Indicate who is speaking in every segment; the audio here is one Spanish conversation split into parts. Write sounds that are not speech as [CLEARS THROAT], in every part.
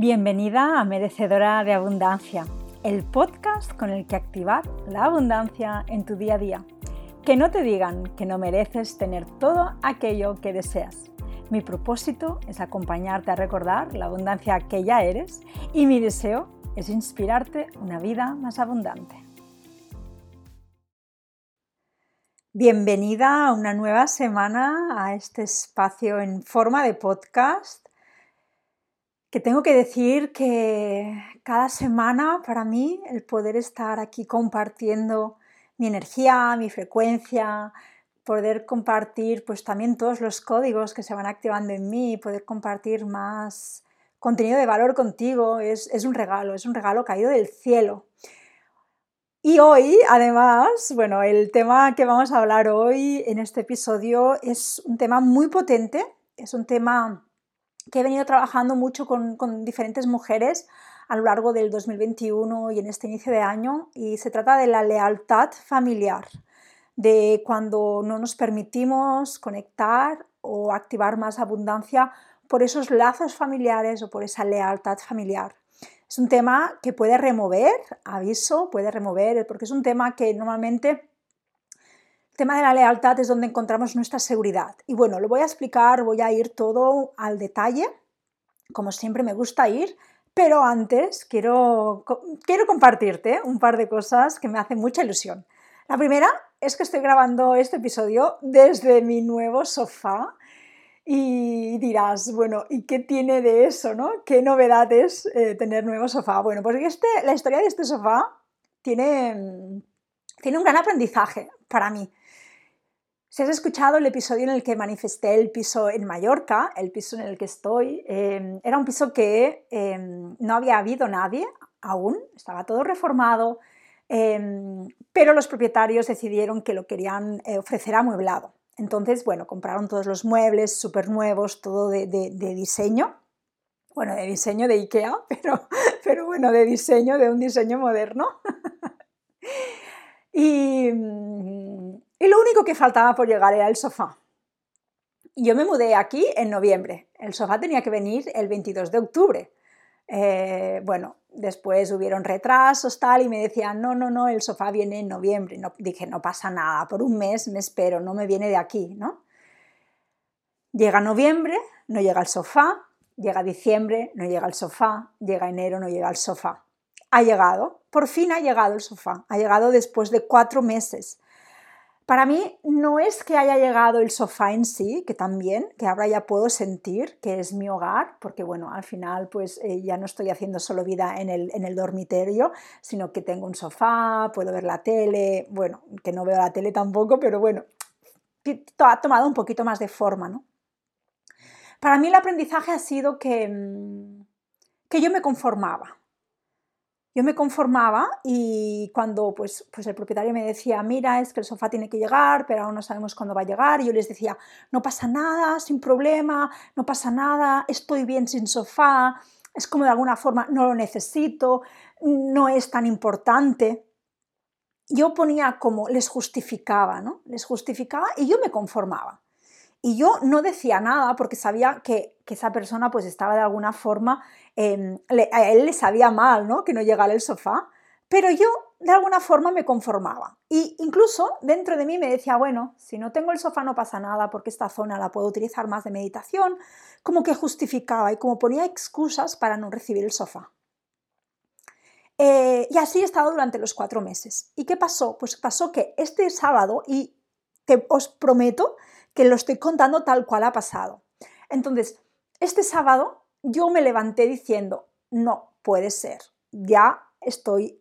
Speaker 1: Bienvenida a Merecedora de Abundancia, el podcast con el que activar la abundancia en tu día a día. Que no te digan que no mereces tener todo aquello que deseas. Mi propósito es acompañarte a recordar la abundancia que ya eres y mi deseo es inspirarte una vida más abundante. Bienvenida a una nueva semana a este espacio en forma de podcast que tengo que decir que cada semana para mí el poder estar aquí compartiendo mi energía, mi frecuencia, poder compartir pues también todos los códigos que se van activando en mí, poder compartir más contenido de valor contigo, es, es un regalo, es un regalo caído del cielo. Y hoy, además, bueno, el tema que vamos a hablar hoy en este episodio es un tema muy potente, es un tema que he venido trabajando mucho con, diferentes mujeres a lo largo del 2021 y en este inicio de año, y se trata de la lealtad familiar, de cuando no nos permitimos conectar o activar más abundancia por esos lazos familiares o por esa lealtad familiar. Es un tema que puede remover, aviso, puede remover, porque es un tema que normalmente tema de la lealtad es donde encontramos nuestra seguridad. Y bueno, lo voy a explicar, voy a ir todo al detalle, como siempre me gusta ir, pero antes quiero, quiero compartirte un par de cosas que me hacen mucha ilusión. La primera es que estoy grabando este episodio desde mi nuevo sofá y dirás, bueno, ¿y qué tiene de eso, no? ¿Qué novedades eh, tener nuevo sofá? Bueno, pues este, la historia de este sofá tiene, tiene un gran aprendizaje para mí. Si has escuchado el episodio en el que manifesté el piso en Mallorca, el piso en el que estoy, em, era un piso que em, no había habido nadie aún, estaba todo reformado, em, pero los propietarios decidieron que lo querían eh, ofrecer amueblado. Entonces, bueno, compraron todos los muebles súper nuevos, todo de, de, diseño, bueno, de diseño de IKEA, [LAUGHS] pero, pero bueno, de diseño, de un diseño moderno. [LAUGHS] y y lo único que faltaba por llegar era el sofá. Yo me mudé aquí en noviembre. El sofá tenía que venir el 22 de octubre. Eh, bueno, después hubieron retrasos tal y me decían, no, no, no, el sofá viene en noviembre. No, dije, no pasa nada, por un mes me espero, no me viene de aquí, ¿no? Llega noviembre, no llega el sofá, llega diciembre, no llega el sofá, llega enero, no llega el sofá. Ha llegado, por fin ha llegado el sofá, ha llegado después de cuatro meses. Para mí no es que haya llegado el sofá en sí, que también, que ahora ya puedo sentir que es mi hogar, porque bueno, al final pues eh, ya no estoy haciendo solo vida en el, en el dormitorio, sino que tengo un sofá, puedo ver la tele, bueno, que no veo la tele tampoco, pero bueno, ha tomado un poquito más de forma, ¿no? Para mí el aprendizaje ha sido que, mm, que yo me conformaba, yo me conformaba y cuando pues, pues el propietario me decía, mira, es que el sofá tiene que llegar, pero aún no sabemos cuándo va a llegar, y yo les decía, no pasa nada, sin problema, no pasa nada, estoy bien sin sofá, es como de alguna forma no lo necesito, no es tan importante. Yo ponía como, les justificaba, ¿no? Les justificaba y yo me conformaba. Y yo no decía nada porque sabía que, esa persona pues estaba de alguna forma, em, a él le sabía mal, ¿no? Que no llegara el sofá, pero yo de alguna forma me conformaba. Y incluso dentro de mí me decía, bueno, si no tengo el sofá no pasa nada porque esta zona la puedo utilizar más de meditación, como que justificaba y como ponía excusas para no recibir el sofá. Eh, y así he estado durante los cuatro meses. ¿Y qué pasó? Pues pasó que este sábado, y te, os prometo que lo estoy contando tal cual ha pasado. Entonces, este sábado yo me levanté diciendo, no puede ser, ya estoy,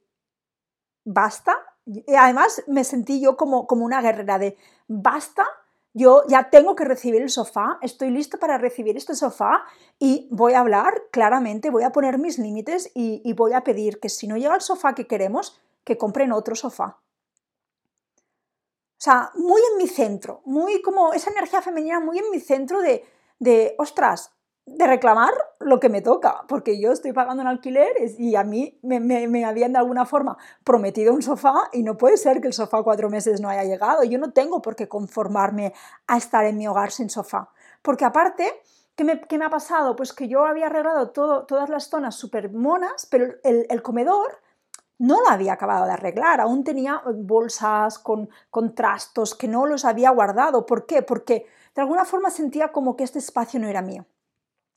Speaker 1: basta. Y además me sentí yo como, como una guerrera de, basta, yo ya tengo que recibir el sofá, estoy listo para recibir este sofá y voy a hablar claramente, voy a poner mis límites y voy a pedir que si no llega el sofá que queremos, que compren otro sofá. O sea, muy en mi centro, muy como esa energía femenina muy en mi centro de, de ostras, de reclamar lo que me toca, porque yo estoy pagando un alquiler y a mí me, me, habían de alguna forma prometido un sofá y no puede ser que el sofá cuatro meses no haya llegado. Yo no tengo por qué conformarme a estar en mi hogar sin sofá, porque aparte ¿Qué me, ha pasado? Pues que yo había arreglado todo, todas las zonas súper monas, pero el, comedor no lo había acabado de arreglar, aún tenía bolsas con, con trastos que no los había guardado. ¿Por qué? Porque de alguna forma sentía como que este espacio no era mío.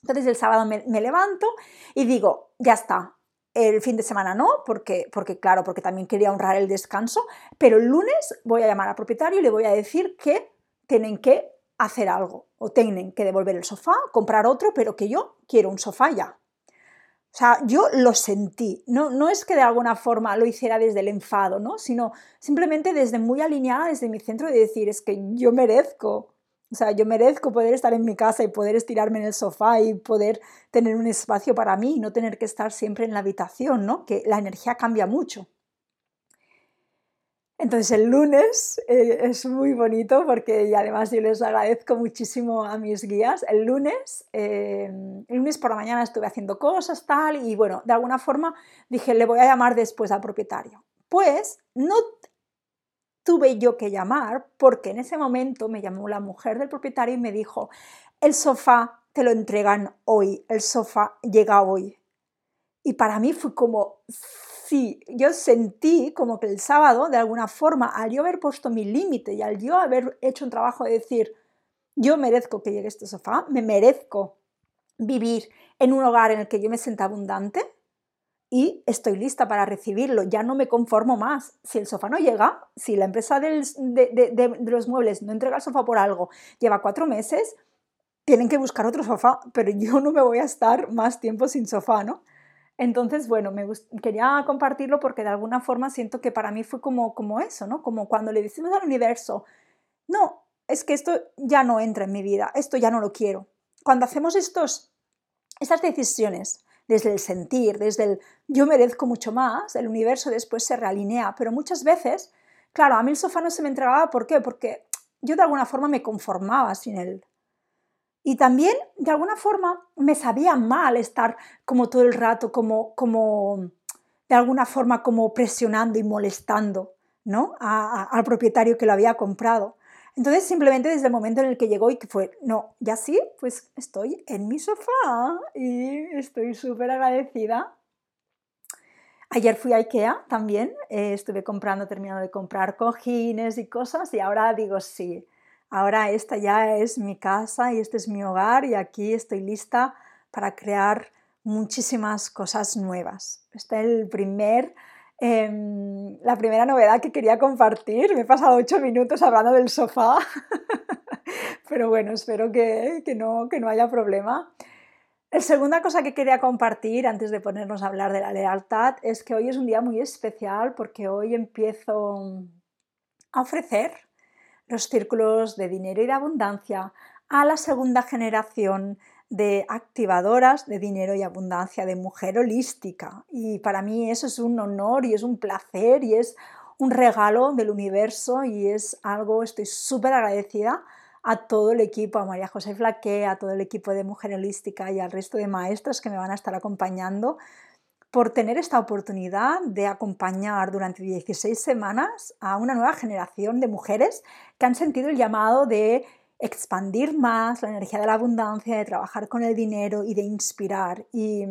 Speaker 1: Entonces el sábado me, levanto y digo, ya está, el fin de semana no, porque, porque claro, porque también quería honrar el descanso, pero el lunes voy a llamar al propietario y le voy a decir que tienen que hacer algo o tienen que devolver el sofá, comprar otro, pero que yo quiero un sofá ya. O sea, yo lo sentí, no, no es que de alguna forma lo hiciera desde el enfado, ¿no? sino simplemente desde muy alineada, desde mi centro de decir, es que yo merezco, o sea, yo merezco poder estar en mi casa y poder estirarme en el sofá y poder tener un espacio para mí y no tener que estar siempre en la habitación, ¿no? Que la energía cambia mucho. Entonces el lunes eh, es muy bonito porque y además yo les agradezco muchísimo a mis guías. El lunes, eh, el lunes por la mañana estuve haciendo cosas tal y bueno, de alguna forma dije le voy a llamar después al propietario. Pues no tuve yo que llamar porque en ese momento me llamó la mujer del propietario y me dijo el sofá te lo entregan hoy, el sofá llega hoy. Y para mí fue como sí, yo sentí como que el sábado, de alguna forma, al yo haber puesto mi límite y al yo haber hecho un trabajo de decir, yo merezco que llegue este sofá, me merezco vivir en un hogar en el que yo me sienta abundante y estoy lista para recibirlo, ya no me conformo más. Si el sofá no llega, si la empresa de, de los muebles no entrega el sofá por algo, lleva cuatro meses, tienen que buscar otro sofá, pero yo no me voy a estar más tiempo sin sofá, ¿no? Entonces, bueno, me quería compartirlo porque de alguna forma siento que para mí fue como, como eso, ¿no? Como cuando le decimos al universo, no, es que esto ya no entra en mi vida, esto ya no lo quiero. Cuando hacemos estos, estas decisiones desde el sentir, desde el yo merezco mucho más, el universo después se realinea, pero muchas veces, claro, a mí el sofá no se me entregaba, ¿por qué? Porque yo de alguna forma me conformaba sin él. Y también, de alguna forma, me sabía mal estar como todo el rato, como, como de alguna forma, como presionando y molestando ¿no? al propietario que lo había comprado. Entonces, simplemente desde el momento en el que llegó y que fue, no, ya sí, pues estoy en mi sofá y estoy súper agradecida. Ayer fui a Ikea también, eh, estuve comprando, terminando de comprar cojines y cosas y ahora digo, sí, ahora esta ya es mi casa y este es mi hogar y aquí estoy lista para crear muchísimas cosas nuevas. Esta es em, la primera novedad que quería compartir. Me he pasado ocho minutos hablando del sofá, [LAUGHS] pero bueno, espero que, que, no, que no haya problema. La segunda cosa que quería compartir antes de ponernos a hablar de la lealtad es que hoy es un día muy especial porque hoy empiezo a ofrecer los círculos de dinero y de abundancia a la segunda generación de activadoras de dinero y abundancia, de mujer holística. Y para mí eso es un honor y es un placer y es un regalo del universo y es algo, estoy súper agradecida a todo el equipo, a María José Flaque, a todo el equipo de Mujer Holística y al resto de maestros que me van a estar acompañando por tener esta oportunidad de acompañar durante 16 semanas a una nueva generación de mujeres que han sentido el llamado de expandir más la energía de la abundancia, de trabajar con el dinero y de inspirar. Y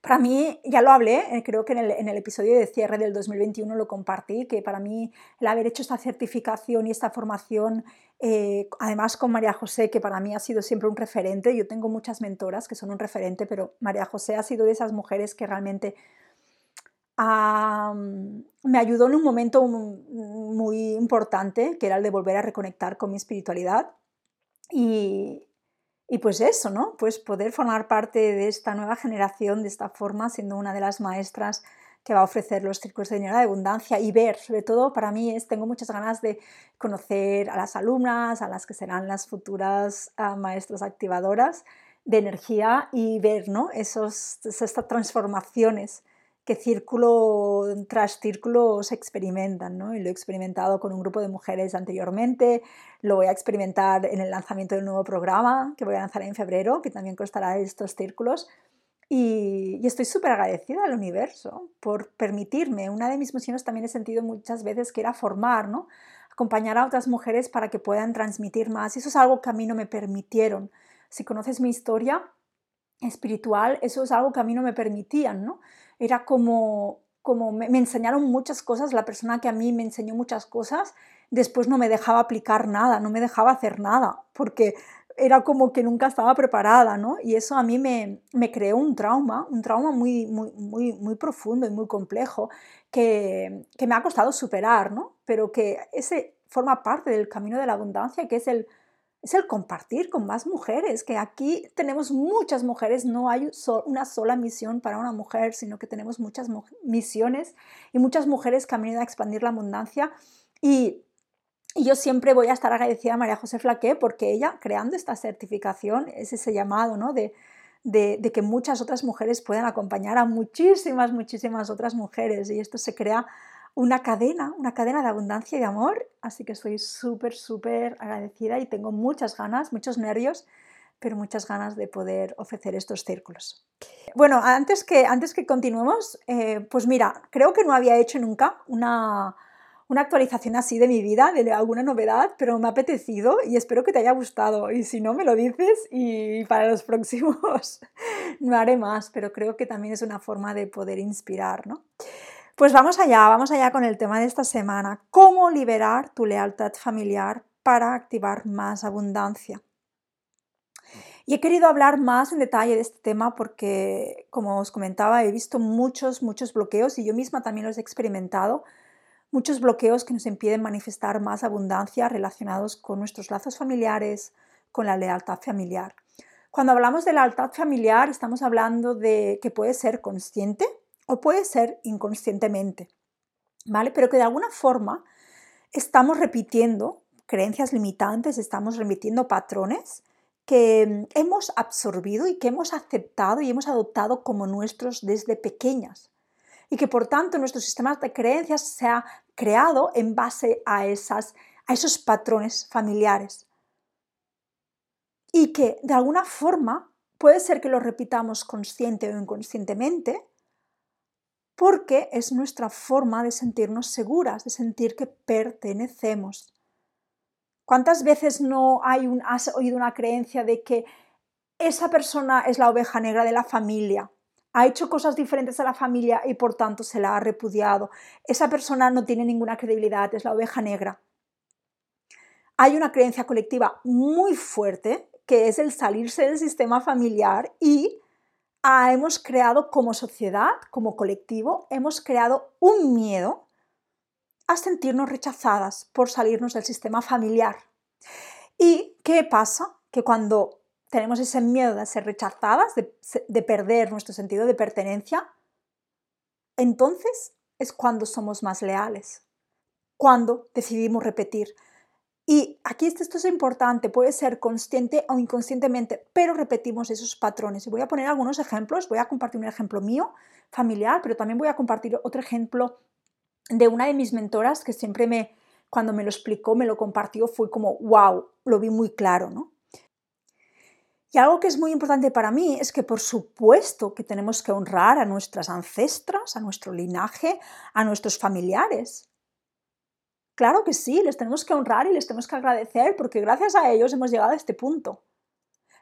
Speaker 1: para mí, ya lo hablé, eh, creo que en el, episodio de cierre del 2021 lo compartí, que para mí el haber hecho esta certificación y esta formación, eh, además con María José, que para mí ha sido siempre un referente, yo tengo muchas mentoras que son un referente, pero María José ha sido de esas mujeres que realmente me ayudó en un momento muy importante, que era el de volver a reconectar con mi espiritualidad. Y, y pues eso, ¿no? Pues poder formar parte de esta nueva generación de esta forma, siendo una de las maestras que va a ofrecer los círculos de dinero de abundancia y ver, sobre todo para mí es, tengo muchas ganas de conocer a las alumnas, a las que serán las futuras ah, maestras activadoras de energía y ver, ¿no? Esos, estas transformaciones que círculo tras círculo se experimentan, ¿no? Y lo he experimentado con un grupo de mujeres anteriormente, lo voy a experimentar en el lanzamiento del nuevo programa que voy a lanzar en febrero, que también costará estos círculos. Y, estoy súper agradecida al universo por permitirme. Una de mis misiones también he sentido muchas veces que era formar, ¿no? Acompañar a otras mujeres para que puedan transmitir más. Eso es algo que a mí no me permitieron si conoces mi historia espiritual, eso es algo que a mí no me permitían, ¿no? Era como, como me, me enseñaron muchas cosas, la persona que a mí me enseñó muchas cosas, después no me dejaba aplicar nada, no me dejaba hacer nada, porque era como que nunca estaba preparada, ¿no? Y eso a mí me, me creó un trauma, un trauma muy, muy, muy, muy profundo y muy complejo que, que, me ha costado superar, ¿no? Pero que ese forma parte del camino de la abundancia, que es el, es el compartir con más mujeres, que aquí tenemos muchas mujeres, no hay una sola misión para una mujer, sino que tenemos muchas misiones y muchas mujeres que a expandir la abundancia y y yo siempre voy a estar agradecida a María José Flaqué porque ella, creando esta certificación, es ese llamado ¿no? de, de, que muchas otras mujeres puedan acompañar a muchísimas, muchísimas otras mujeres. Y esto se crea una cadena, una cadena de abundancia y de amor. Así que estoy súper, súper agradecida y tengo muchas ganas, muchos nervios, pero muchas ganas de poder ofrecer estos círculos. Bueno, antes que, antes que continuemos, eh, pues mira, creo que no había hecho nunca una una actualización así de mi vida, de alguna novedad, pero me ha apetecido y espero que te haya gustado. Y si no, me lo dices y para los [LAUGHS] próximos [LAUGHS] no haré más, pero creo que también es una forma de poder inspirar, ¿no? Pues vamos allá, vamos allá con el tema de esta semana. ¿Cómo liberar tu lealtad familiar para activar más abundancia? Y he querido hablar más en detalle de este tema porque, como os comentaba, he visto muchos, muchos bloqueos y yo misma también los he experimentado muchos bloqueos que nos impiden manifestar más abundancia relacionados con nuestros lazos familiares, con la lealtad familiar. Cuando hablamos de lealtad familiar estamos hablando de que puede ser consciente o puede ser inconscientemente, ¿vale? Pero que de alguna forma estamos repitiendo creencias limitantes, estamos repitiendo patrones que hemos absorbido y que hemos aceptado y hemos adoptado como nuestros desde pequeñas y que por tanto nuestro sistema de creencias se ha creado en base a, esas, a esos patrones familiares. Y que de alguna forma puede ser que lo repitamos consciente o inconscientemente, porque es nuestra forma de sentirnos seguras, de sentir que pertenecemos. ¿Cuántas veces no hay un, has oído una creencia de que esa persona es la oveja negra de la familia? Ha hecho cosas diferentes a la familia y por tanto se la ha repudiado. Esa persona no tiene ninguna credibilidad, es la oveja negra. Hay una creencia colectiva muy fuerte que es el salirse del sistema familiar y hemos creado como sociedad, como colectivo, hemos creado un miedo a sentirnos rechazadas por salirnos del sistema familiar. ¿Y qué pasa? Que cuando tenemos ese miedo de ser rechazadas, de, perder nuestro sentido de pertenencia, entonces es cuando somos más leales, cuando decidimos repetir. Y aquí esto es importante, puede ser consciente o inconscientemente, pero repetimos esos patrones. Y voy a poner algunos ejemplos, voy a compartir un ejemplo mío, familiar, pero también voy a compartir otro ejemplo de una de mis mentoras que siempre me, cuando me lo explicó, me lo compartió, fue como, wow, lo vi muy claro, ¿no? Y algo que es muy importante para mí es que por supuesto que tenemos que honrar a nuestras ancestras, a nuestro linaje, a nuestros familiares. Claro que sí, les tenemos que honrar y les tenemos que agradecer porque gracias a ellos hemos llegado a este punto.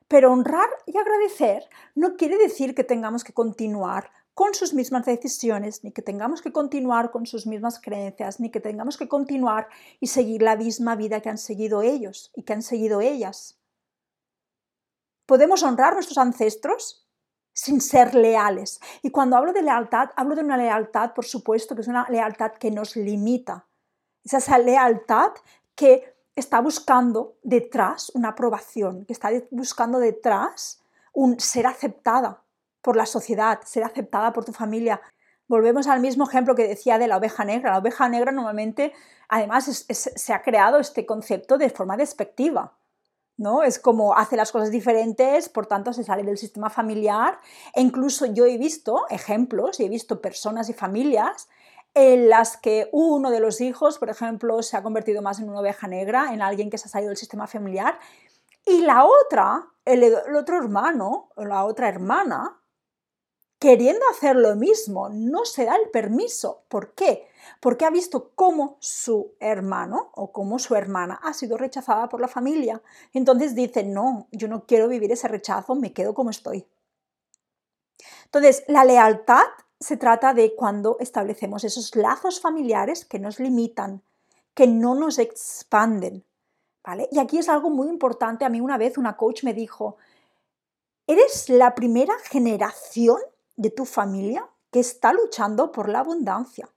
Speaker 1: Pero honrar y agradecer no quiere decir que tengamos que continuar con sus mismas decisiones, ni que tengamos que continuar con sus mismas creencias, ni que tengamos que continuar y seguir la misma vida que han seguido ellos y que han seguido ellas. Podemos honrar nuestros ancestros sin ser leales. Y cuando hablo de lealtad, hablo de una lealtad, por supuesto, que es una lealtad que nos limita. Es esa lealtad que está buscando detrás una aprobación, que está buscando detrás un ser aceptada por la sociedad, ser aceptada por tu familia. Volvemos al mismo ejemplo que decía de la oveja negra. La oveja negra normalmente, además, se ha creado este concepto de forma despectiva. ¿No? Es como hace las cosas diferentes, por tanto se sale del sistema familiar. E incluso yo he visto ejemplos y he visto personas y familias en las que uno de los hijos, por ejemplo, se ha convertido más en una oveja negra, en alguien que se ha salido del sistema familiar, y la otra, el, otro hermano o la otra hermana, queriendo hacer lo mismo, no se da el permiso. ¿Por qué? Porque ha visto cómo su hermano o cómo su hermana ha sido rechazada por la familia. Entonces dice, no, yo no quiero vivir ese rechazo, me quedo como estoy. Entonces, la lealtad se trata de cuando establecemos esos lazos familiares que nos limitan, que no nos expanden. ¿vale? Y aquí es algo muy importante. A mí una vez una coach me dijo, eres la primera generación de tu familia que está luchando por la abundancia.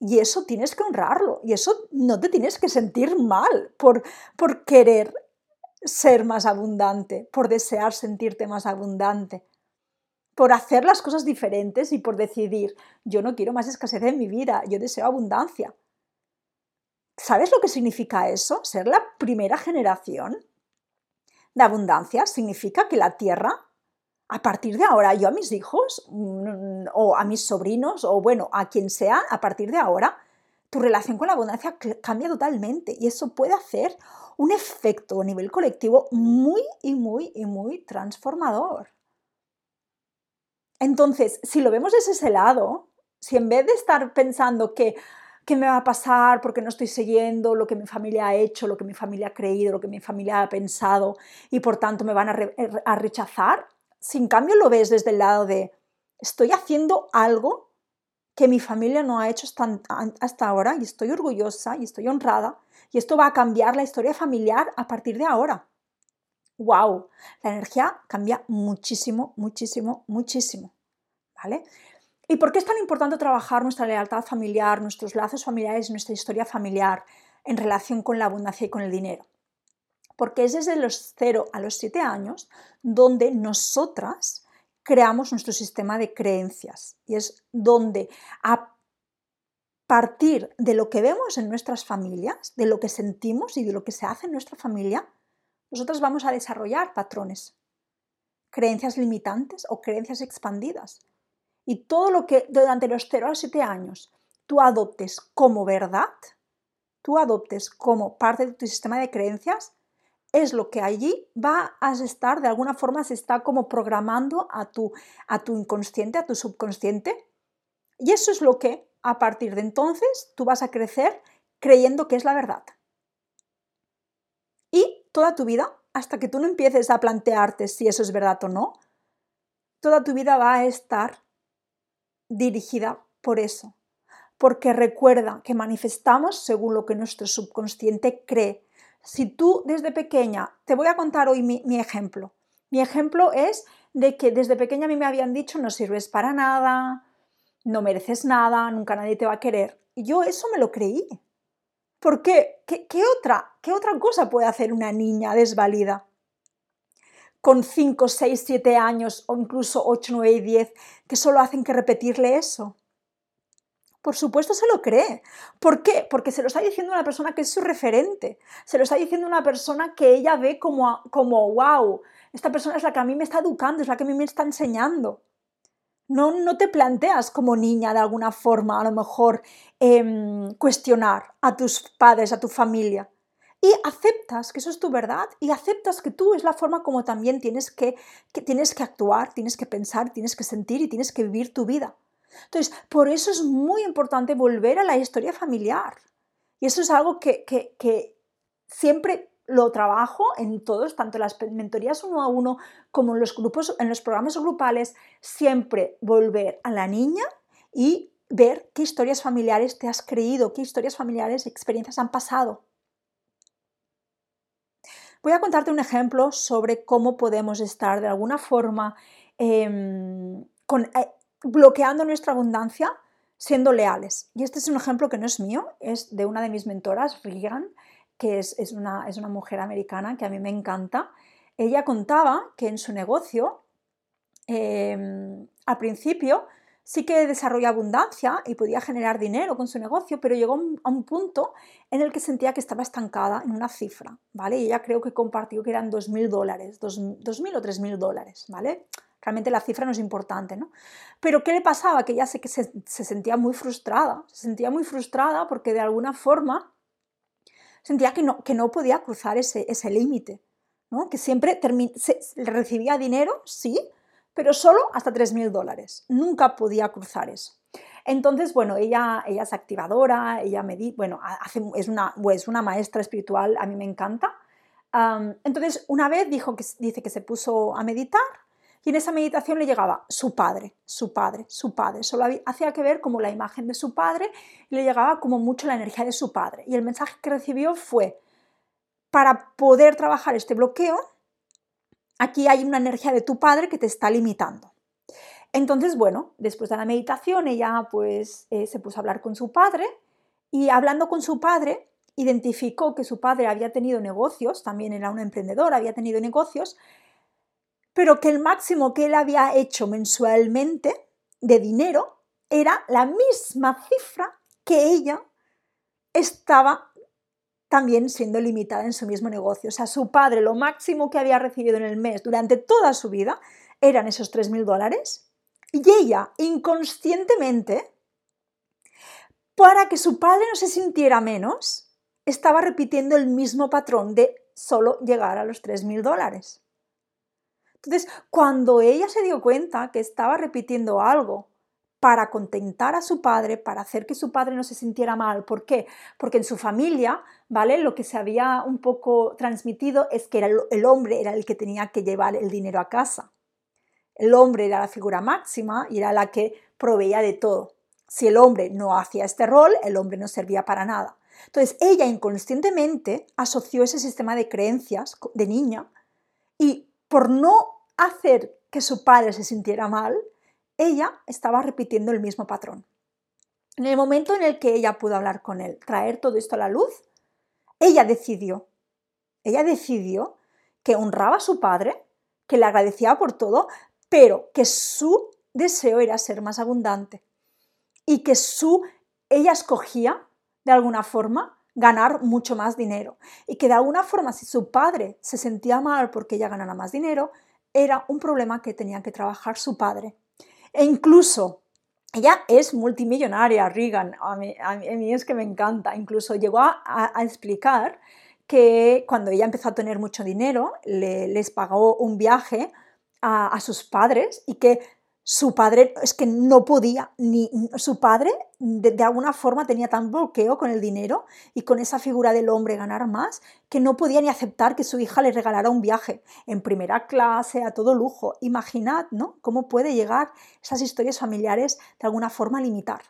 Speaker 1: Y eso tienes que honrarlo. Y eso no te tienes que sentir mal por, por querer ser más abundante, por desear sentirte más abundante por hacer las cosas diferentes y por decidir, yo no quiero más escasez en mi vida, yo deseo abundancia. ¿Sabes lo que significa eso? Ser la primera generación de abundancia significa que la tierra, a partir de ahora, yo a mis hijos mm, o a mis sobrinos o bueno, a quien sea, a partir de ahora, tu relación con la abundancia cambia totalmente y eso puede hacer un efecto a nivel colectivo muy y muy y muy transformador. Entonces, si lo vemos desde ese lado, si en vez de estar pensando que qué me va a pasar porque no estoy siguiendo lo que mi familia ha hecho, lo que mi familia ha creído, lo que mi familia ha pensado y por tanto me van a, rechazar, si en cambio lo ves desde el lado de estoy haciendo algo que mi familia no ha hecho hasta ahora y estoy orgullosa y estoy honrada y esto va a cambiar la historia familiar a partir de ahora wow, la energía cambia muchísimo, muchísimo, muchísimo. ¿Vale? ¿Y por qué es tan importante trabajar nuestra lealtad familiar, nuestros lazos familiares, nuestra historia familiar en relación con la abundancia y con el dinero? Porque es desde los 0 a los 7 años donde nosotras creamos nuestro sistema de creencias y es donde a partir de lo que vemos en nuestras familias, de lo que sentimos y de lo que se hace en nuestra familia, nosotros vamos a desarrollar patrones, creencias limitantes o creencias expandidas. Y todo lo que durante los 0 a 7 años tú adoptes como verdad, tú adoptes como parte de tu sistema de creencias, es lo que allí va a estar, de alguna forma se está como programando a tu, a tu inconsciente, a tu subconsciente. Y eso es lo que a partir de entonces tú vas a crecer creyendo que es la verdad toda tu vida, hasta que tú no empieces a plantearte si eso es verdad o no, toda tu vida va a estar dirigida por eso. Porque recuerda que manifestamos según lo que nuestro subconsciente cree. Si tú desde pequeña, te voy a contar hoy mi, ejemplo. Mi ejemplo es de que desde pequeña a mí me habían dicho no sirves para nada, no mereces nada, nunca nadie te va a querer. Y yo eso me lo creí. ¿Por qué? ¿Qué, otra, ¿Qué otra cosa puede hacer una niña desvalida? Con 5, 6, 7 años o incluso 8, 9 y 10 que solo hacen que repetirle eso. Por supuesto se lo cree. ¿Por qué? Porque se lo está diciendo una persona que es su referente. Se lo está diciendo una persona que ella ve como, como wow, esta persona es la que a mí me está educando, es la que a mí me está enseñando. No, no te planteas como niña de alguna forma, a lo mejor, em, cuestionar a tus padres, a tu familia. Y aceptas que eso es tu verdad y aceptas que tú es la forma como también tienes que, tienes que actuar, tienes que pensar, tienes que sentir y tienes que vivir tu vida. Entonces, por eso es muy importante volver a la historia familiar. Y eso es algo que, siempre lo trabajo en todos, tanto en las mentorías uno a uno como en los grupos, en los programas grupales, siempre volver a la niña y ver qué historias familiares te has creído, qué historias familiares, experiencias han pasado. Voy a contarte un ejemplo sobre cómo podemos estar de alguna forma em, eh, bloqueando nuestra abundancia siendo leales. Y este es un ejemplo que no es mío, es de una de mis mentoras, Regan, que es, una, es una mujer americana que a mí me encanta, ella contaba que en su negocio, em, al principio, sí que desarrolló abundancia y podía generar dinero con su negocio, pero llegó a un punto en el que sentía que estaba estancada en una cifra, ¿vale? Y ella creo que compartió que eran 2.000 dólares, 2.000 o 3.000 dólares, ¿vale? Realmente la cifra no es importante, ¿no? Pero ¿qué le pasaba? Que ella se, se, se sentía muy frustrada, se sentía muy frustrada porque de alguna forma sentía que no, que no podía cruzar ese, ese límite, ¿no? que siempre recibía dinero, sí, pero solo hasta 3.000 dólares. Nunca podía cruzar eso. Entonces, bueno, ella, ella es activadora, ella me bueno, es, una, es una maestra espiritual, a mí me encanta. entonces, una vez dijo que, dice que se puso a meditar y en esa meditación le llegaba su padre, su padre, su padre. Solo hacía que ver como la imagen de su padre y le llegaba como mucho la energía de su padre. Y el mensaje que recibió fue, para poder trabajar este bloqueo, aquí hay una energía de tu padre que te está limitando. Entonces, bueno, después de la meditación ella pues eh, se puso a hablar con su padre y hablando con su padre identificó que su padre había tenido negocios, también era un emprendedor, había tenido negocios, pero que el máximo que él había hecho mensualmente de dinero era la misma cifra que ella estaba también siendo limitada en su mismo negocio. O sea, su padre lo máximo que había recibido en el mes durante toda su vida eran esos 3.000 dólares y ella, inconscientemente, para que su padre no se sintiera menos, estaba repitiendo el mismo patrón de solo llegar a los 3.000 dólares. Entonces, cuando ella se dio cuenta que estaba repitiendo algo para contentar a su padre, para hacer que su padre no se sintiera mal. ¿Por qué? Porque en su familia, ¿vale? Lo que se había un poco transmitido es que el hombre era el que tenía que llevar el dinero a casa. El hombre era la figura máxima y era la que proveía de todo. Si el hombre no hacía este rol, el hombre no servía para nada. Entonces ella inconscientemente asoció ese sistema de creencias de niña y por no hacer que su padre se sintiera mal, ella estaba repitiendo el mismo patrón. En el momento en el que ella pudo hablar con él, traer todo esto a la luz, ella decidió, ella decidió que honraba a su padre, que le agradecía por todo, pero que su deseo era ser más abundante y que su ella escogía de alguna forma ganar mucho más dinero. Y que de alguna forma si su padre se sentía mal porque ella ganara más dinero era un problema que tenía que trabajar su padre. E incluso ella es multimillonaria, Regan, a mí, es que me encanta, incluso llegó a, explicar que cuando ella empezó a tener mucho dinero, les pagó un viaje a, sus padres y que su padre es que no podía, ni su padre de, alguna forma tenía tan bloqueo con el dinero y con esa figura del hombre ganar más que no podía ni aceptar que su hija le regalara un viaje en primera clase, a todo lujo. Imaginad, ¿no? Cómo puede llegar esas historias familiares de alguna forma a limitar.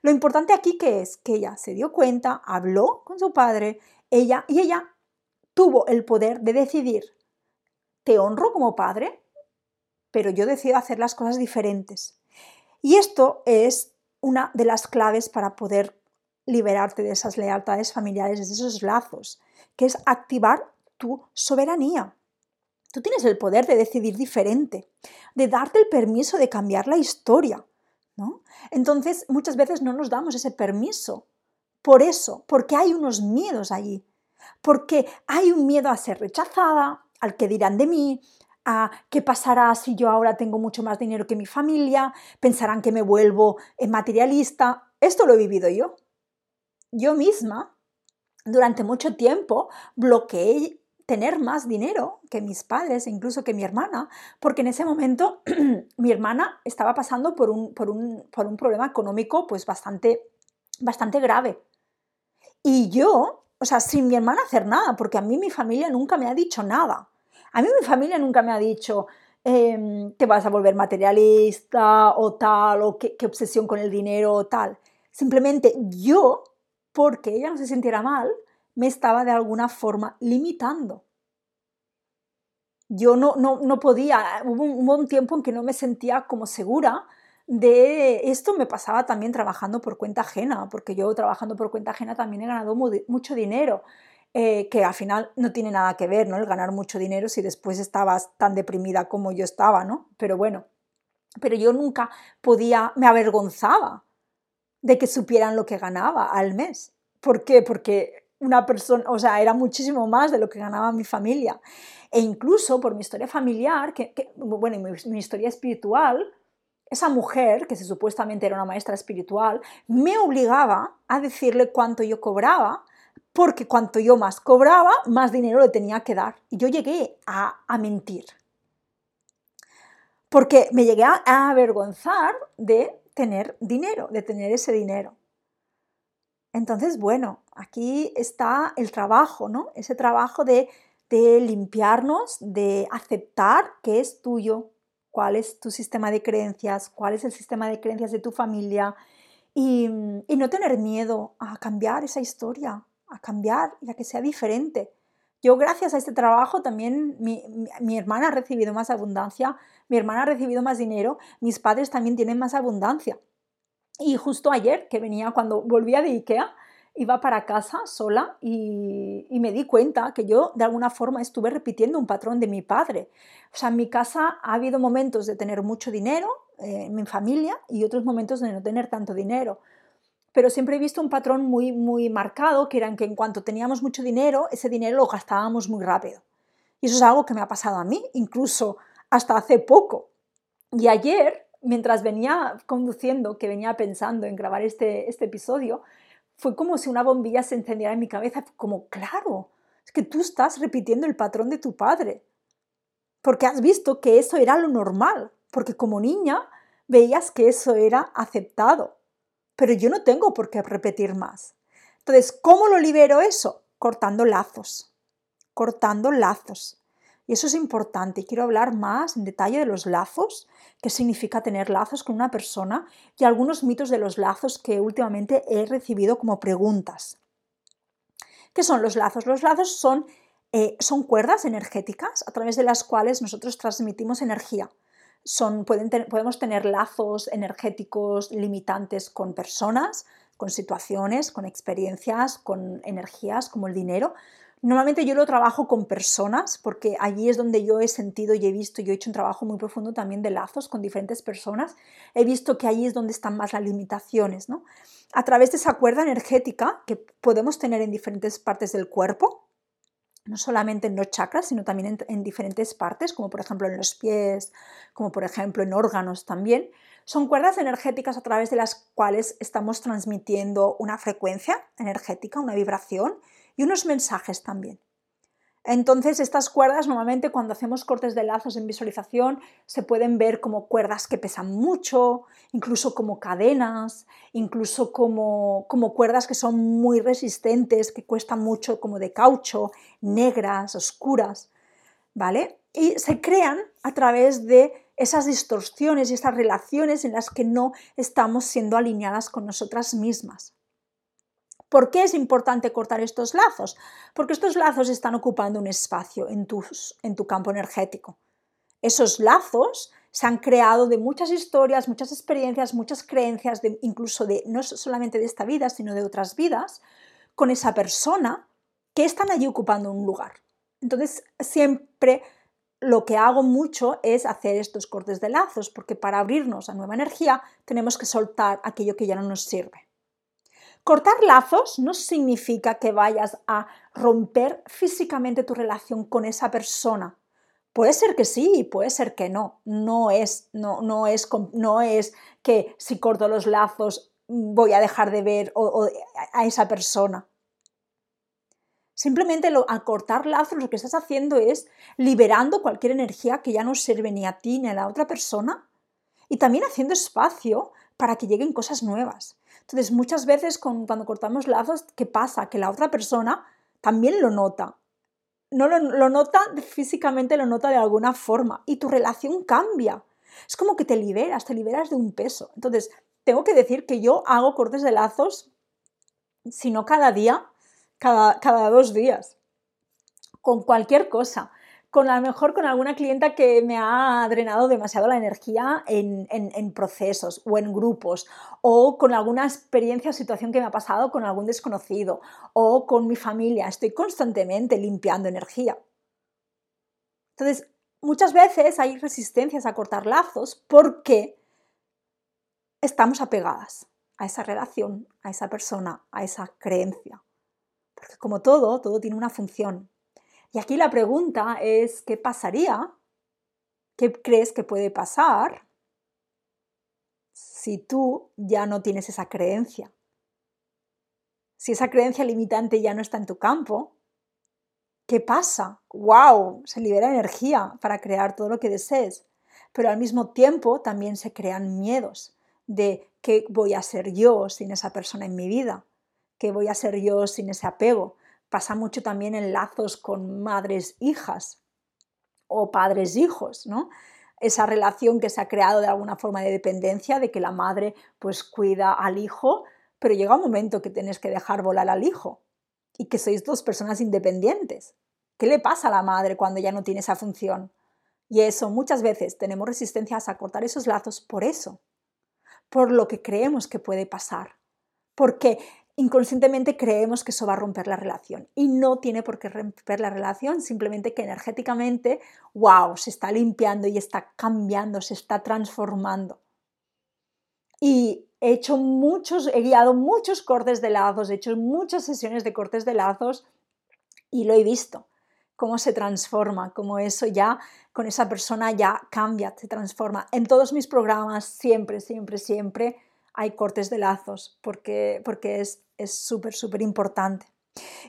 Speaker 1: Lo importante aquí que es que ella se dio cuenta, habló con su padre, ella y ella tuvo el poder de decidir, ¿te honro como padre? Pero yo decido hacer las cosas diferentes. Y esto es una de las claves para poder liberarte de esas lealtades familiares, de esos lazos, que es activar tu soberanía. Tú tienes el poder de decidir diferente, de darte el permiso de cambiar la historia. ¿no? Entonces, muchas veces no nos damos ese permiso. Por eso, porque hay unos miedos allí. Porque hay un miedo a ser rechazada, al que dirán de mí, a qué pasará si yo ahora tengo mucho más dinero que mi familia, pensarán que me vuelvo eh, materialista. Esto lo he vivido yo. Yo misma, durante mucho tiempo, bloqueé tener más dinero que mis padres e incluso que mi hermana, porque en ese momento [CLEARS THROAT] mi hermana estaba pasando por un, por un, por un problema económico pues bastante, bastante grave. Y yo, o sea, sin mi hermana hacer nada, porque a mí mi familia nunca me ha dicho nada. A mí mi familia nunca me ha dicho, em, te vas a volver materialista o tal, o qué, qué obsesión con el dinero o tal. Simplemente yo, porque ella no se sintiera mal, me estaba de alguna forma limitando. Yo no, no, no podía, hubo un, hubo un, tiempo en que no me sentía como segura de esto, me pasaba también trabajando por cuenta ajena, porque yo trabajando por cuenta ajena también he ganado mucho dinero. Eh, que al final no tiene nada que ver, ¿no? El ganar mucho dinero si después estabas tan deprimida como yo estaba, ¿no? Pero bueno, pero yo nunca podía, me avergonzaba de que supieran lo que ganaba al mes. ¿Por qué? Porque una persona, o sea, era muchísimo más de lo que ganaba mi familia. E incluso por mi historia familiar, que, bueno, mi, mi historia espiritual, esa mujer, que se supuestamente era una maestra espiritual, me obligaba a decirle cuánto yo cobraba porque cuanto yo más cobraba, más dinero le tenía que dar. Y yo llegué a, mentir. porque me llegué a avergonzar de tener dinero, de tener ese dinero. Entonces, bueno, aquí está el trabajo, ¿no? Ese trabajo de, de limpiarnos, de aceptar que es tuyo, cuál es tu sistema de creencias, cuál es el sistema de creencias de tu familia y, y no tener miedo a cambiar esa historia, a cambiar y a que sea diferente. Yo gracias a este trabajo también mi, mi, hermana ha recibido más abundancia, mi hermana ha recibido más dinero, mis padres también tienen más abundancia. Y justo ayer que venía, cuando volvía de Ikea, iba para casa sola y, me di cuenta que yo de alguna forma estuve repitiendo un patrón de mi padre. O sea, en mi casa ha habido momentos de tener mucho dinero, eh, en mi familia, y otros momentos de no tener tanto dinero pero siempre he visto un patrón muy, muy marcado, que era que en cuanto teníamos mucho dinero, ese dinero lo gastábamos muy rápido. Y eso es algo que me ha pasado a mí, incluso hasta hace poco. Y ayer, mientras venía conduciendo, que venía pensando en grabar este, este episodio, fue como si una bombilla se encendiera en mi cabeza, como, claro, es que tú estás repitiendo el patrón de tu padre, porque has visto que eso era lo normal, porque como niña veías que eso era aceptado pero yo no tengo por qué repetir más. Entonces, ¿cómo lo libero eso? Cortando lazos, cortando lazos. Y eso es importante. Quiero hablar más en detalle de los lazos, qué significa tener lazos con una persona y algunos mitos de los lazos que últimamente he recibido como preguntas. ¿Qué son los lazos? Los lazos son, eh, son cuerdas energéticas a través de las cuales nosotros transmitimos energía podemos tener lazos energéticos limitantes con personas, con situaciones, con experiencias, con energías como el dinero. Normalmente yo lo trabajo con personas porque allí es donde yo he sentido y he visto, yo he hecho un trabajo muy profundo también de lazos con diferentes personas. He visto que allí es donde están más las limitaciones. ¿no? A través de esa cuerda energética que podemos tener en diferentes partes del cuerpo, no solamente en los chakras, sino también en, diferentes partes, como por ejemplo en los pies, como por ejemplo en órganos también. Son cuerdas energéticas a través de las cuales estamos transmitiendo una frecuencia energética, una vibración y unos mensajes también. Entonces, estas cuerdas normalmente cuando hacemos cortes de lazos en visualización se pueden ver como cuerdas que pesan mucho, incluso como cadenas, incluso como, como cuerdas que son muy resistentes, que cuestan mucho, como de caucho, negras, oscuras, ¿vale? Y se crean a través de esas distorsiones y esas relaciones en las que no estamos siendo alineadas con nosotras mismas. ¿Por qué es importante cortar estos lazos? Porque estos lazos están ocupando un espacio en, en tu campo energético. Esos lazos se han creado de muchas historias, muchas experiencias, muchas creencias, incluso de no solamente de esta vida, sino de otras vidas, con esa persona que están allí ocupando un lugar. Entonces, siempre lo que hago mucho es hacer estos cortes de lazos, porque para abrirnos a nueva energía tenemos que soltar aquello que ya no nos sirve. Cortar lazos no significa que vayas a romper físicamente tu relación con esa persona. Puede ser que sí, puede ser que no. No es, no, no es, no es que si corto los lazos voy a dejar de ver a esa persona. Simplemente al cortar lazos lo que estás haciendo es liberando cualquier energía que ya no sirve ni a ti ni a la otra persona y también haciendo espacio para que lleguen cosas nuevas. Entonces, muchas veces cuando cortamos lazos, ¿qué pasa? Que la otra persona también lo nota. No lo, lo nota físicamente, lo nota de alguna forma y tu relación cambia. Es como que te liberas, te liberas de un peso. Entonces, tengo que decir que yo hago cortes de lazos, si no cada día, cada, cada dos días, con cualquier cosa con a lo mejor con alguna clienta que me ha drenado demasiado la energía en, en, procesos o en grupos, o con alguna experiencia o situación que me ha pasado con algún desconocido, o con mi familia. Estoy constantemente limpiando energía. Entonces, muchas veces hay resistencias a cortar lazos porque estamos apegadas a esa relación, a esa persona, a esa creencia. Porque como todo, todo tiene una función. Y aquí la pregunta es, ¿qué pasaría? ¿Qué crees que puede pasar si tú ya no tienes esa creencia? Si esa creencia limitante ya no está en tu campo, ¿qué pasa? ¡Wow! Se libera energía para crear todo lo que desees. pero al mismo tiempo también se crean miedos de qué voy a ser yo sin esa persona en mi vida, qué voy a ser yo sin ese apego. Pasa mucho también en lazos con madres hijas o padres hijos, ¿no? Esa relación que se ha creado de alguna forma de dependencia, de que la madre pues cuida al hijo, pero llega un momento que tienes que dejar volar al hijo y que sois dos personas independientes. ¿Qué le pasa a la madre cuando ya no tiene esa función? Y eso muchas veces tenemos resistencias a cortar esos lazos por eso, por lo que creemos que puede pasar, porque inconscientemente creemos que eso va a romper la relación y no tiene por qué romper la relación, simplemente que energéticamente, wow, se está limpiando y está cambiando, se está transformando. Y he hecho muchos, he guiado muchos cortes de lazos, he hecho muchas sesiones de cortes de lazos y lo he visto cómo se transforma, cómo eso ya con esa persona ya cambia, se transforma. En todos mis programas siempre, siempre, siempre hay cortes de lazos porque, porque es súper, súper importante.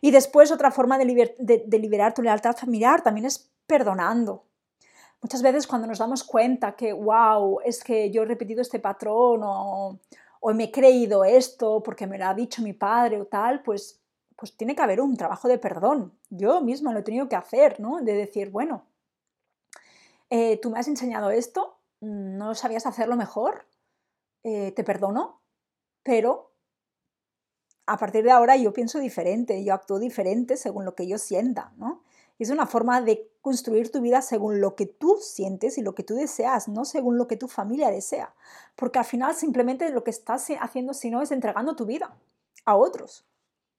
Speaker 1: Y después otra forma de, de, liberar tu lealtad familiar también es perdonando. Muchas veces cuando nos damos cuenta que, wow, es que yo he repetido este patrón o, o me he creído esto porque me lo ha dicho mi padre o tal, pues pues tiene que haber un trabajo de perdón. Yo misma lo he tenido que hacer, ¿no? De decir, bueno, eh, tú me has enseñado esto, no sabías hacerlo mejor, eh, te perdono, pero a partir de ahora yo pienso diferente, yo actúo diferente según lo que yo sienta, ¿no? Es una forma de construir tu vida según lo que tú sientes y lo que tú deseas, no según lo que tu familia desea. Porque al final simplemente lo que estás haciendo si no es entregando tu vida a otros.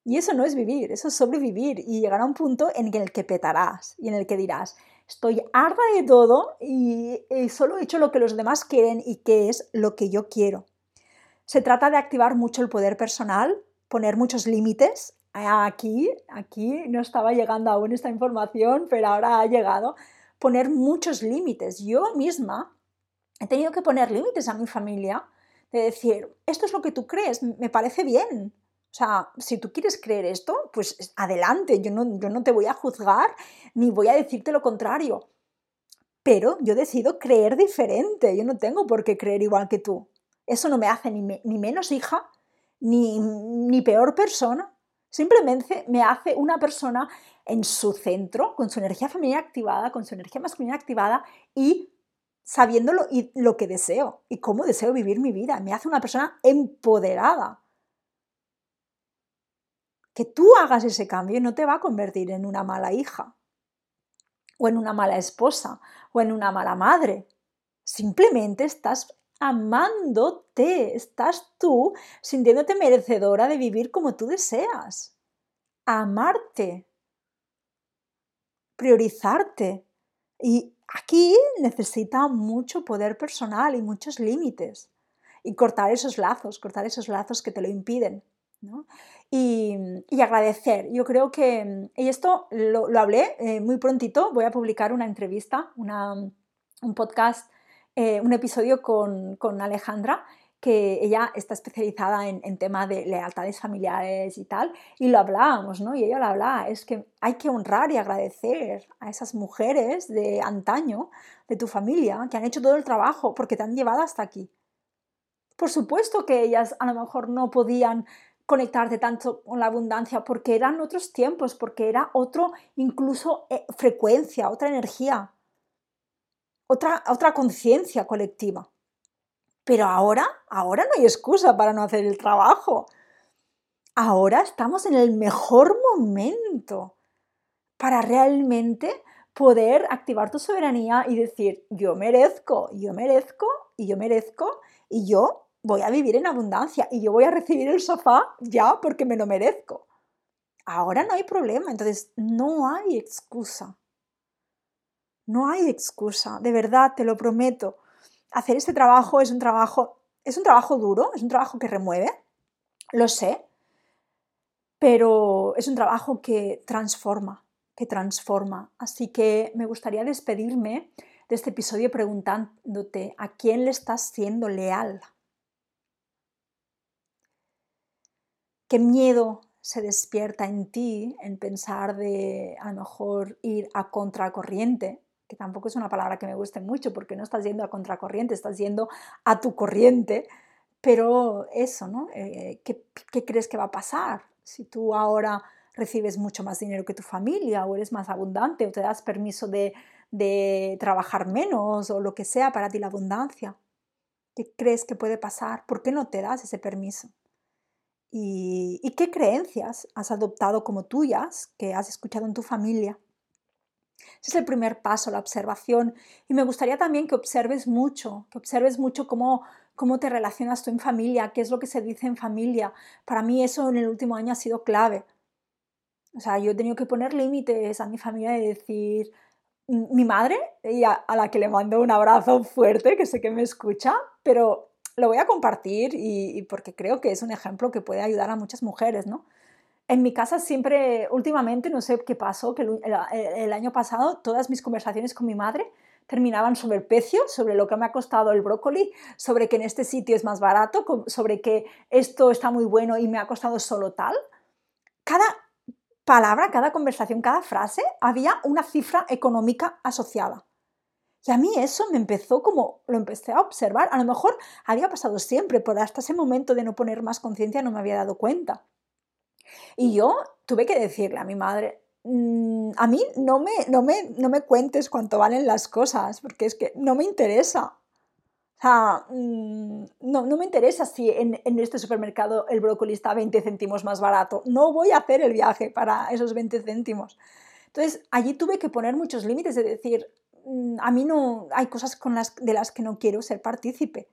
Speaker 1: Y eso no es vivir, eso es sobrevivir y llegar a un punto en el que petarás y en el que dirás, estoy harta de todo y, solo he hecho lo que los demás quieren y que es lo que yo quiero. Se trata de activar mucho el poder personal, poner muchos límites. Aquí, aquí no estaba llegando aún esta información, pero ahora ha llegado. Poner muchos límites. Yo misma he tenido que poner límites a mi familia, de decir, esto es lo que tú crees, me parece bien, o sea, si tú quieres creer esto, pues adelante, yo no, yo no te voy a juzgar ni voy a decirte lo contrario. Pero yo decido creer diferente, yo no tengo por qué creer igual que tú. Eso no me hace ni, ni menos hija, ni, ni peor persona. Simplemente me hace una persona en su centro, con su energía femenina activada, con su energía masculina activada y sabiéndolo y lo que deseo y cómo deseo vivir mi vida. Me hace una persona empoderada que tú hagas ese cambio no te va a convertir en una mala hija, o en una mala esposa, o en una mala madre. Simplemente estás amándote, estás tú sintiéndote merecedora de vivir como tú deseas. Amarte, priorizarte. Y aquí necesita mucho poder personal y muchos límites. Y cortar esos lazos, cortar esos lazos que te lo impiden. Y, agradecer. Yo creo que, y esto lo, hablé eh, muy prontito, voy a publicar una entrevista, un podcast, eh, un episodio con, Alejandra, que ella está especializada en, en tema de lealtades familiares y tal, y lo hablábamos, ¿no? Y ella lo hablaba, es que hay que honrar y agradecer a esas mujeres de antaño, de tu familia, que han hecho todo el trabajo porque te han llevado hasta aquí. Por supuesto que ellas a lo mejor no podían conectarte tanto con la abundancia porque eran otros tiempos, porque era otro incluso eh, frecuencia, otra energía, otra, otra conciencia colectiva. Pero ahora, ahora no hay excusa para no hacer el trabajo. Ahora estamos en el mejor momento para realmente poder activar tu soberanía y decir, yo merezco, yo merezco y yo merezco y yo voy a vivir en abundancia y yo voy a recibir el sofá ya porque me lo merezco. Ahora no hay problema, entonces no hay excusa. No hay excusa, de verdad, te lo prometo. Hacer este trabajo es un trabajo, es un trabajo duro, es un trabajo que remueve, lo sé, pero es un trabajo que transforma, que transforma. Así que me gustaría despedirme de este episodio preguntándote a quién le estás siendo leal. Qué miedo se despierta en ti en pensar de a lo mejor ir a contracorriente que tampoco es una palabra que me guste mucho porque no estás yendo a contracorriente, estás yendo a tu corriente, pero eso, ¿no? Eh, ¿qué, ¿Qué crees que va a pasar si tú ahora recibes mucho más dinero que tu familia o eres más abundante o te das permiso de, de trabajar menos o lo que sea para ti la abundancia? ¿Qué crees que puede pasar? ¿Por qué no te das ese permiso? ¿Y, qué creencias has adoptado como tuyas que has escuchado en tu familia? Ese es el primer paso, la observación. Y me gustaría también que observes mucho, que observes mucho cómo, cómo te relacionas tú en familia, qué es lo que se dice en familia. Para mí eso en el último año ha sido clave. O sea, yo he tenido que poner límites a mi familia y decir, mi madre, a, la que le mando un abrazo fuerte, que sé que me escucha, pero lo voy a compartir y, porque creo que es un ejemplo que puede ayudar a muchas mujeres, ¿no? En mi casa siempre, últimamente, no sé qué pasó, que el, año pasado todas mis conversaciones con mi madre terminaban sobre el precio, sobre lo que me ha costado el brócoli, sobre que en este sitio es más barato, sobre que esto está muy bueno y me ha costado solo tal. Cada palabra, cada conversación, cada frase, había una cifra económica asociada. Y a mí eso me empezó como, lo empecé a observar. A lo mejor había pasado siempre, pero hasta ese momento de no poner más conciencia no me había dado cuenta. Y yo tuve que decirle a mi madre, mm, a mí no me, no, me, no me cuentes cuánto valen las cosas, porque es que no me interesa. O sea, mm, no, no, me interesa si en, en, este supermercado el brócoli está 20 céntimos más barato. No voy a hacer el viaje para esos 20 céntimos. Entonces, allí tuve que poner muchos límites de decir, a mí no hay cosas con las, de las que no quiero ser partícipe.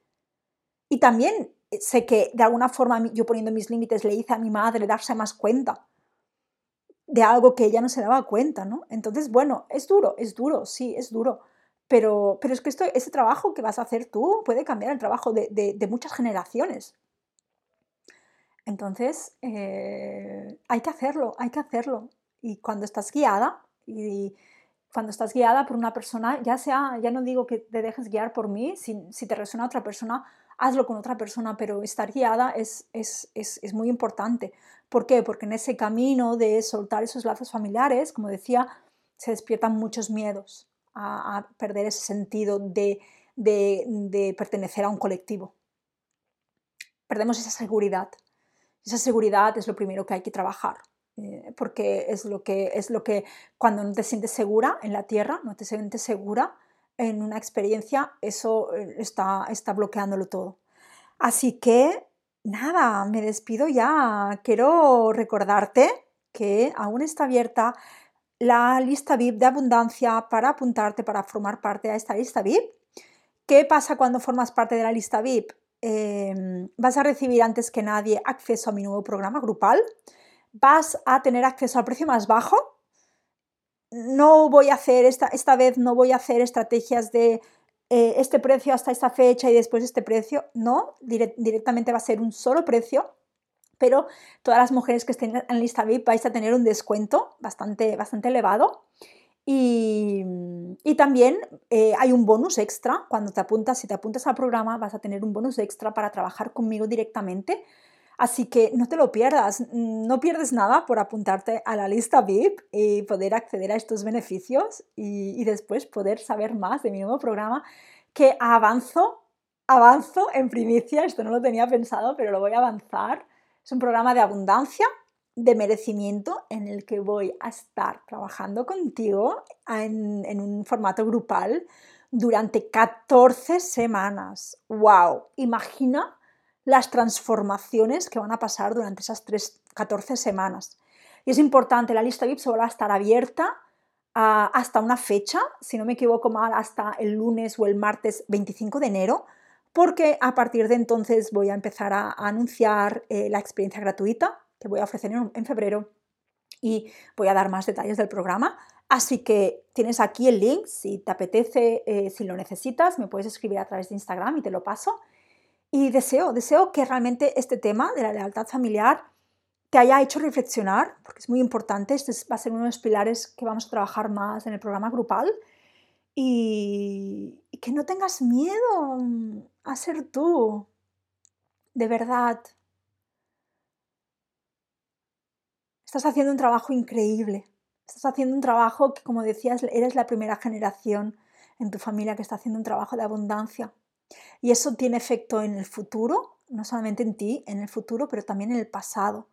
Speaker 1: Y también sé que de alguna forma yo poniendo mis límites le hice a mi madre darse más cuenta de algo que ella no se daba cuenta, ¿no? Entonces, bueno, es duro, es duro, sí, es duro pero, pero es que esto, ese trabajo que vas a hacer tú puede cambiar el trabajo de, de, muchas generaciones. Entonces, eh, hay que hacerlo, hay que hacerlo. Y cuando estás guiada, y cuando estás guiada por una persona, ya sea, ya no digo que te dejes guiar por mí, si, te resuena otra persona, hazlo con otra persona, pero estar guiada es, es, es, es, muy importante. ¿Por qué? Porque en ese camino de soltar esos lazos familiares, como decía, se despiertan muchos miedos a, perder ese sentido de, pertenecer a un colectivo. Perdemos esa seguridad. Esa seguridad es lo primero que hay que trabajar, eh, porque es lo, que, es lo que cuando no te sientes segura en la tierra, no te sientes segura en una experiencia, eso eh, está, está bloqueándolo todo. Así que, nada, me despido ya. Quiero recordarte que aún está abierta la lista VIP de abundancia para apuntarte, para formar parte de esta lista VIP. ¿Qué pasa cuando formas parte de la lista VIP? Em, vas a recibir antes que nadie acceso a mi nuevo programa grupal, vas a tener acceso al precio más bajo. No voy a hacer, esta, esta vez no voy a hacer estrategias de eh, este precio hasta esta fecha y después este precio, no, directamente va a ser un solo precio pero todas las mujeres que estén en lista VIP vais a tener un descuento bastante, bastante elevado. Y, también eh, hay un bonus extra cuando te apuntas, si te apuntas al programa vas a tener un bonus extra para trabajar conmigo directamente. Así que no te lo pierdas, no pierdes nada por apuntarte a la lista VIP y poder acceder a estos beneficios y, después poder saber más de mi nuevo programa que avanzo, avanzo en primicia, esto no lo tenía pensado, pero lo voy a avanzar es un programa de abundancia, de merecimiento, en el que voy a estar trabajando contigo en, un formato grupal durante 14 semanas. ¡Wow! Imagina las transformaciones que van a pasar durante esas 14 semanas. Y es importante, la lista VIP solo va a estar abierta ah, hasta una fecha, si no me equivoco mal, hasta el lunes o el martes 25 de enero, porque a partir de entonces voy a empezar a, anunciar eh, la experiencia gratuita que voy a ofrecer en, febrero y voy a dar más detalles del programa. Así que tienes aquí el link, si te apetece, eh, si lo necesitas, me puedes escribir a través de Instagram y te lo paso. Y deseo, deseo que realmente este tema de la lealtad familiar te haya hecho reflexionar, porque es muy importante, este va a ser uno de los pilares que vamos a trabajar más en el programa grupal y, que no tengas miedo a ser tú, de verdad. Estás haciendo un trabajo increíble, Estás haciendo un trabajo que, como decías, eres la primera generación en tu familia que está haciendo un trabajo de abundancia. Y eso tiene efecto en el futuro, no solamente en ti, en el futuro, pero también en el pasado.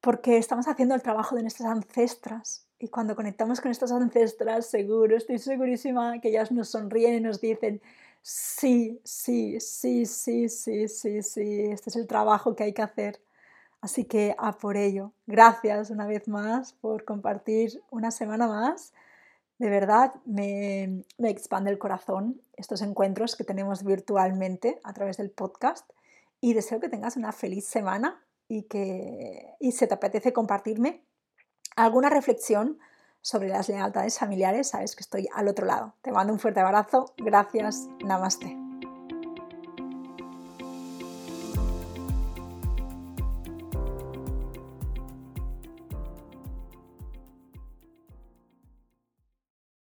Speaker 1: Porque estamos haciendo el trabajo de nuestras ancestras. Y cuando conectamos con estas ancestras, seguro, estoy segurísima que ellas nos sonríen y nos dicen, sí, sí, sí, sí, sí, sí, sí, este es el trabajo que hay que hacer. Así que a por ello. Gracias una vez más por compartir una semana más. De verdad me, expande el corazón estos encuentros que tenemos virtualmente a través del podcast y deseo que tengas una feliz semana y que y se te apetece compartirme alguna reflexión sobre las lealtades familiares, sabes que estoy al otro lado. Te mando un fuerte abrazo. Gracias. Namaste.